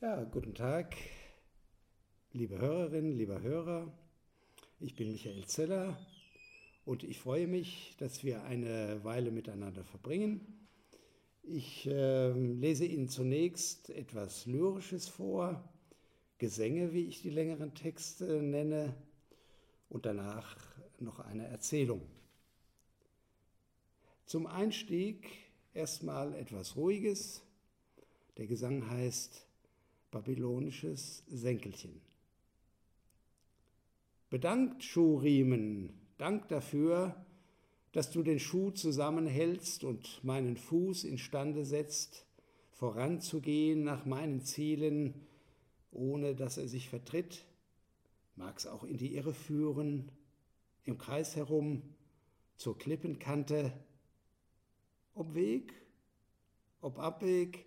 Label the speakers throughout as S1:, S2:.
S1: Ja, guten Tag, liebe Hörerinnen, lieber Hörer. Ich bin Michael Zeller und ich freue mich, dass wir eine Weile miteinander verbringen. Ich äh, lese Ihnen zunächst etwas Lyrisches vor, Gesänge, wie ich die längeren Texte nenne, und danach noch eine Erzählung. Zum Einstieg erstmal etwas Ruhiges. Der Gesang heißt babylonisches Senkelchen. Bedankt, Schuhriemen, Dank dafür, dass du den Schuh zusammenhältst und meinen Fuß instande setzt, voranzugehen nach meinen Zielen, ohne dass er sich vertritt, mag's auch in die Irre führen, im Kreis herum, zur Klippenkante, ob Weg, ob Abweg,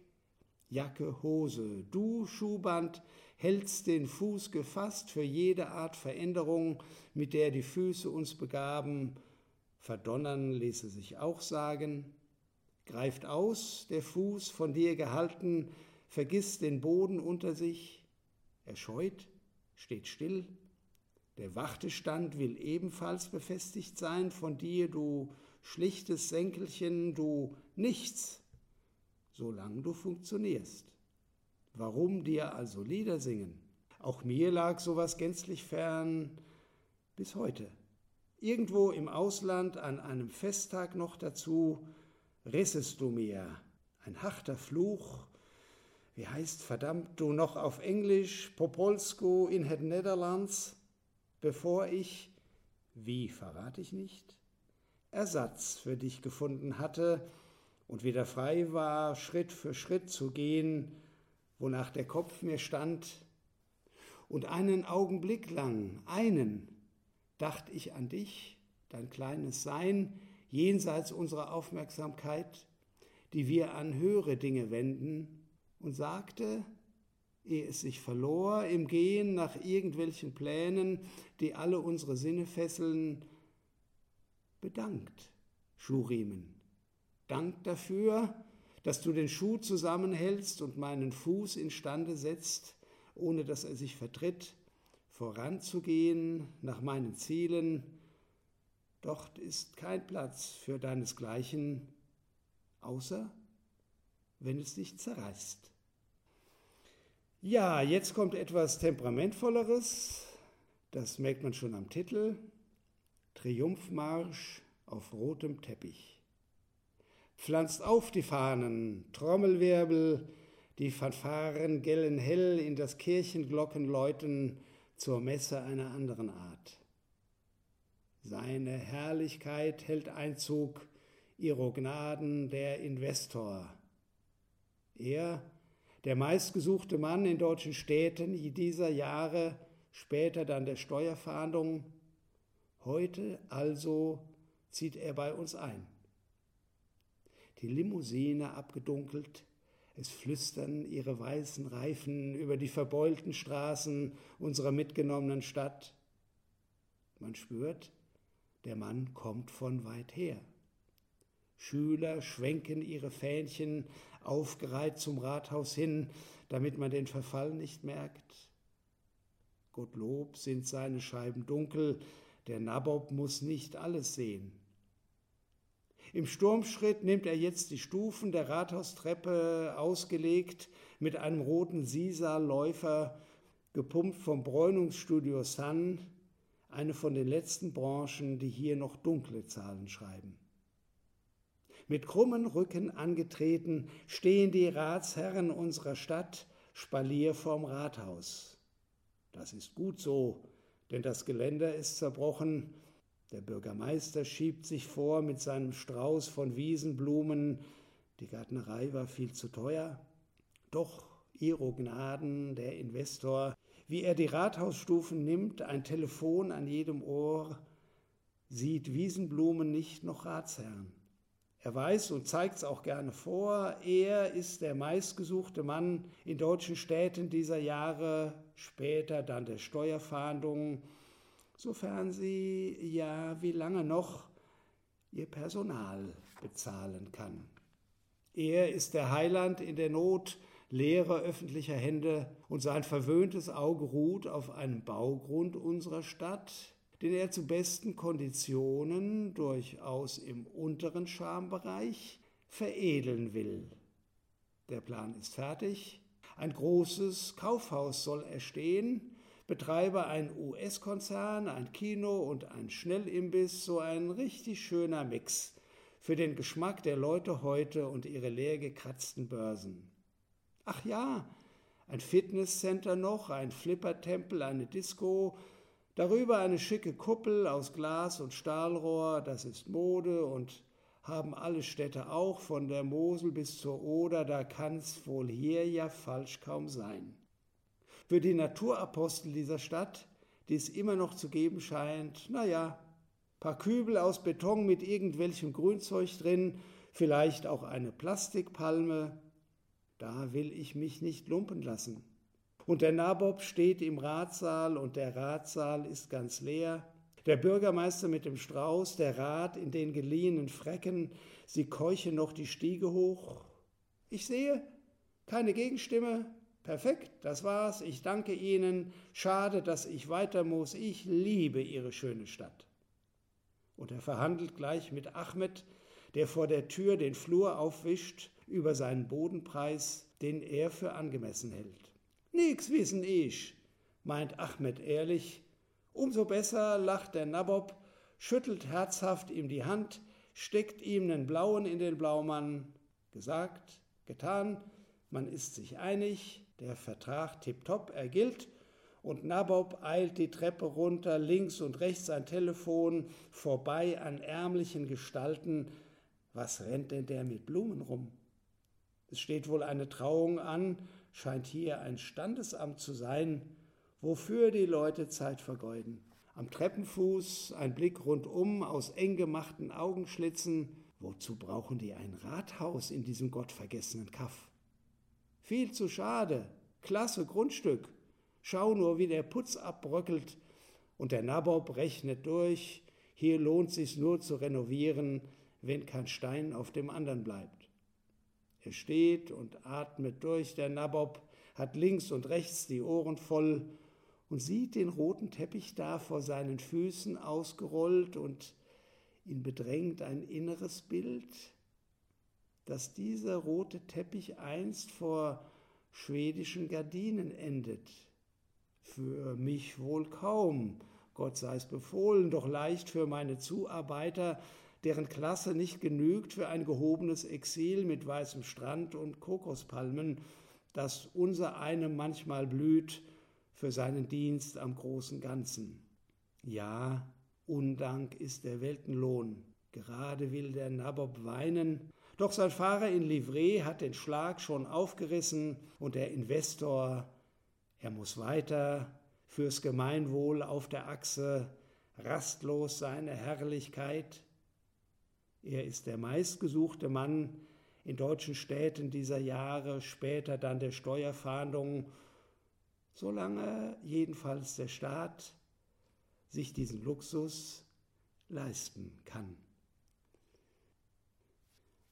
S1: Jacke, Hose. Du, Schuhband, hältst den Fuß gefasst für jede Art Veränderung, mit der die Füße uns begaben. Verdonnern ließe sich auch sagen. Greift aus, der Fuß, von dir gehalten, vergisst den Boden unter sich. Er scheut, steht still. Der Wartestand will ebenfalls befestigt sein von dir, du schlichtes Senkelchen, du Nichts solange du funktionierst. Warum dir also Lieder singen? Auch mir lag sowas gänzlich fern bis heute. Irgendwo im Ausland an einem Festtag noch dazu rissest du mir, ein harter Fluch, wie heißt verdammt du noch auf Englisch, Popolsko in het Netherlands, bevor ich, wie verrate ich nicht, Ersatz für dich gefunden hatte, und wieder frei war, Schritt für Schritt zu gehen, wonach der Kopf mir stand. Und einen Augenblick lang, einen, dachte ich an dich, dein kleines Sein, jenseits unserer Aufmerksamkeit, die wir an höhere Dinge wenden, und sagte, ehe es sich verlor im Gehen nach irgendwelchen Plänen, die alle unsere Sinne fesseln, bedankt, Schurimen. Dank dafür, dass du den Schuh zusammenhältst und meinen Fuß instande setzt, ohne dass er sich vertritt, voranzugehen nach meinen Zielen. Dort ist kein Platz für deinesgleichen, außer wenn es dich zerreißt. Ja, jetzt kommt etwas temperamentvolleres. Das merkt man schon am Titel. Triumphmarsch auf rotem Teppich pflanzt auf die Fahnen, Trommelwirbel, die Fanfaren gellen hell in das Kirchenglockenläuten zur Messe einer anderen Art. Seine Herrlichkeit hält Einzug, ihro Gnaden der Investor. Er, der meistgesuchte Mann in deutschen Städten dieser Jahre, später dann der Steuerfahndung, heute also zieht er bei uns ein die Limousine abgedunkelt, es flüstern ihre weißen Reifen über die verbeulten Straßen unserer mitgenommenen Stadt. Man spürt, der Mann kommt von weit her. Schüler schwenken ihre Fähnchen aufgereiht zum Rathaus hin, damit man den Verfall nicht merkt. Gottlob sind seine Scheiben dunkel, der Nabob muss nicht alles sehen. Im Sturmschritt nimmt er jetzt die Stufen der Rathaustreppe ausgelegt mit einem roten Sisa-Läufer, gepumpt vom Bräunungsstudio Sun, eine von den letzten Branchen, die hier noch dunkle Zahlen schreiben. Mit krummen Rücken angetreten stehen die Ratsherren unserer Stadt Spalier vorm Rathaus. Das ist gut so, denn das Geländer ist zerbrochen der Bürgermeister schiebt sich vor mit seinem Strauß von Wiesenblumen. Die Gärtnerei war viel zu teuer. Doch, Ihro Gnaden, der Investor, wie er die Rathausstufen nimmt, ein Telefon an jedem Ohr, sieht Wiesenblumen nicht noch Ratsherren. Er weiß und zeigt es auch gerne vor, er ist der meistgesuchte Mann in deutschen Städten dieser Jahre, später dann der Steuerfahndung, sofern sie ja wie lange noch ihr Personal bezahlen kann. Er ist der Heiland in der Not, leerer öffentlicher Hände und sein verwöhntes Auge ruht auf einem Baugrund unserer Stadt, den er zu besten Konditionen durchaus im unteren Schambereich veredeln will. Der Plan ist fertig. Ein großes Kaufhaus soll erstehen, Betreiber ein US-Konzern, ein Kino und ein Schnellimbiss, so ein richtig schöner Mix für den Geschmack der Leute heute und ihre leer gekratzten Börsen. Ach ja, ein Fitnesscenter noch, ein Flippertempel, eine Disco, darüber eine schicke Kuppel aus Glas und Stahlrohr, das ist Mode und haben alle Städte auch, von der Mosel bis zur Oder, da kann's wohl hier ja falsch kaum sein. Für die Naturapostel dieser Stadt, die es immer noch zu geben scheint, naja, paar Kübel aus Beton mit irgendwelchem Grünzeug drin, vielleicht auch eine Plastikpalme, da will ich mich nicht lumpen lassen. Und der Nabob steht im Ratssaal und der Ratssaal ist ganz leer. Der Bürgermeister mit dem Strauß, der Rat in den geliehenen Frecken, sie keuchen noch die Stiege hoch. Ich sehe, keine Gegenstimme, Perfekt, das war's. Ich danke Ihnen. Schade, dass ich weiter muss. Ich liebe Ihre schöne Stadt. Und er verhandelt gleich mit Ahmed, der vor der Tür den Flur aufwischt über seinen Bodenpreis, den er für angemessen hält. Nix wissen ich, meint Ahmed ehrlich. Umso besser lacht der Nabob, schüttelt herzhaft ihm die Hand, steckt ihm nen Blauen in den Blaumann. Gesagt, getan, man ist sich einig, der Vertrag tipptopp, er gilt. Und Nabob eilt die Treppe runter, links und rechts ein Telefon, vorbei an ärmlichen Gestalten. Was rennt denn der mit Blumen rum? Es steht wohl eine Trauung an, scheint hier ein Standesamt zu sein, wofür die Leute Zeit vergeuden. Am Treppenfuß ein Blick rundum aus eng gemachten Augenschlitzen. Wozu brauchen die ein Rathaus in diesem gottvergessenen Kaff? Viel zu schade. Klasse Grundstück. Schau nur, wie der Putz abbröckelt. Und der Nabob rechnet durch. Hier lohnt sich's nur zu renovieren, wenn kein Stein auf dem anderen bleibt. Er steht und atmet durch. Der Nabob hat links und rechts die Ohren voll und sieht den roten Teppich da vor seinen Füßen ausgerollt und ihn bedrängt ein inneres Bild dass dieser rote Teppich einst vor schwedischen Gardinen endet. Für mich wohl kaum, Gott sei es befohlen, doch leicht für meine Zuarbeiter, deren Klasse nicht genügt für ein gehobenes Exil mit weißem Strand und Kokospalmen, das unser einem manchmal blüht für seinen Dienst am großen Ganzen. Ja, Undank ist der Weltenlohn. Gerade will der Nabob weinen, doch sein Fahrer in Livree hat den Schlag schon aufgerissen und der Investor, er muss weiter fürs Gemeinwohl auf der Achse, rastlos seine Herrlichkeit. Er ist der meistgesuchte Mann in deutschen Städten dieser Jahre, später dann der Steuerfahndung, solange jedenfalls der Staat sich diesen Luxus leisten kann.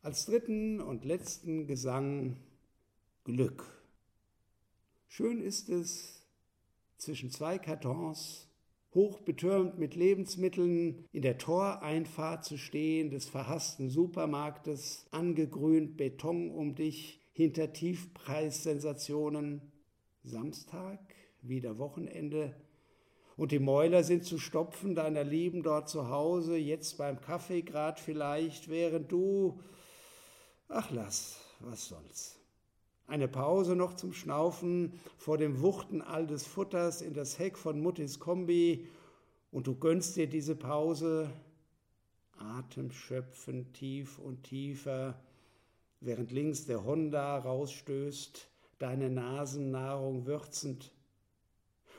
S1: Als dritten und letzten Gesang Glück. Schön ist es, zwischen zwei Kartons, hoch betürmt mit Lebensmitteln, in der Toreinfahrt zu stehen des verhassten Supermarktes, angegrünt Beton um dich, hinter Tiefpreissensationen. Samstag, wieder Wochenende, und die Mäuler sind zu stopfen deiner Lieben dort zu Hause, jetzt beim Kaffee grad vielleicht, während du Ach lass, was soll's. Eine Pause noch zum Schnaufen vor dem Wuchten all des Futters in das Heck von Muttis Kombi und du gönnst dir diese Pause, Atem schöpfen tief und tiefer, während links der Honda rausstößt, deine Nasennahrung würzend.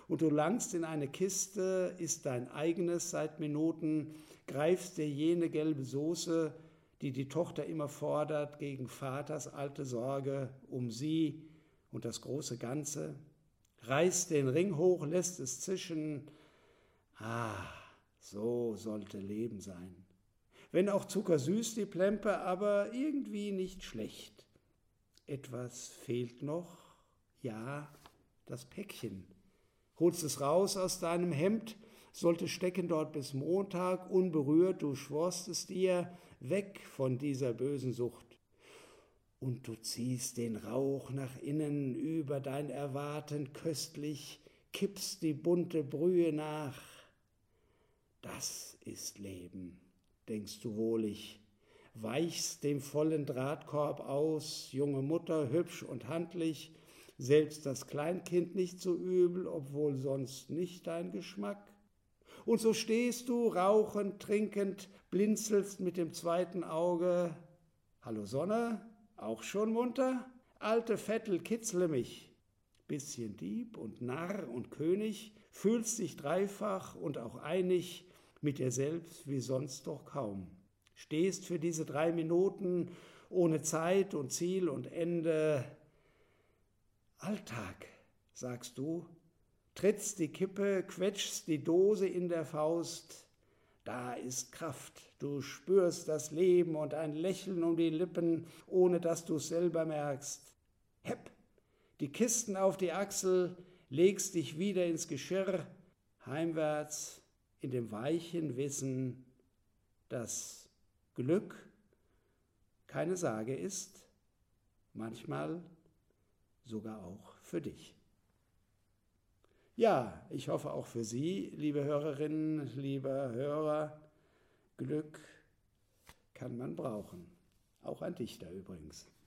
S1: Und du langst in eine Kiste, isst dein eigenes seit Minuten, greifst dir jene gelbe Soße, die die Tochter immer fordert gegen Vaters alte Sorge um sie und das große Ganze, reißt den Ring hoch, lässt es zischen. Ah, so sollte Leben sein. Wenn auch zuckersüß die Plempe, aber irgendwie nicht schlecht. etwas fehlt noch, ja, das Päckchen. Holst es raus aus deinem Hemd, sollte stecken dort bis Montag, unberührt, du schworst es dir, weg von dieser bösen Sucht. Und du ziehst den Rauch nach innen über dein Erwarten köstlich, kippst die bunte Brühe nach. Das ist Leben, denkst du wohlig, weichst dem vollen Drahtkorb aus, junge Mutter, hübsch und handlich, selbst das Kleinkind nicht so übel, obwohl sonst nicht dein Geschmack. Und so stehst du, rauchend, trinkend, blinzelst mit dem zweiten Auge. Hallo Sonne, auch schon munter? Alte Vettel, kitzle mich. Bisschen Dieb und Narr und König, fühlst dich dreifach und auch einig mit dir selbst wie sonst doch kaum. Stehst für diese drei Minuten ohne Zeit und Ziel und Ende. Alltag, sagst du, trittst die Kippe, quetschst die Dose in der Faust. Da ist Kraft, du spürst das Leben und ein Lächeln um die Lippen, ohne dass du's selber merkst. Hepp, die Kisten auf die Achsel, legst dich wieder ins Geschirr, heimwärts in dem weichen Wissen, dass Glück keine Sage ist, manchmal sogar auch für dich. Ja, ich hoffe auch für Sie, liebe Hörerinnen, lieber Hörer, Glück kann man brauchen. Auch ein Dichter übrigens.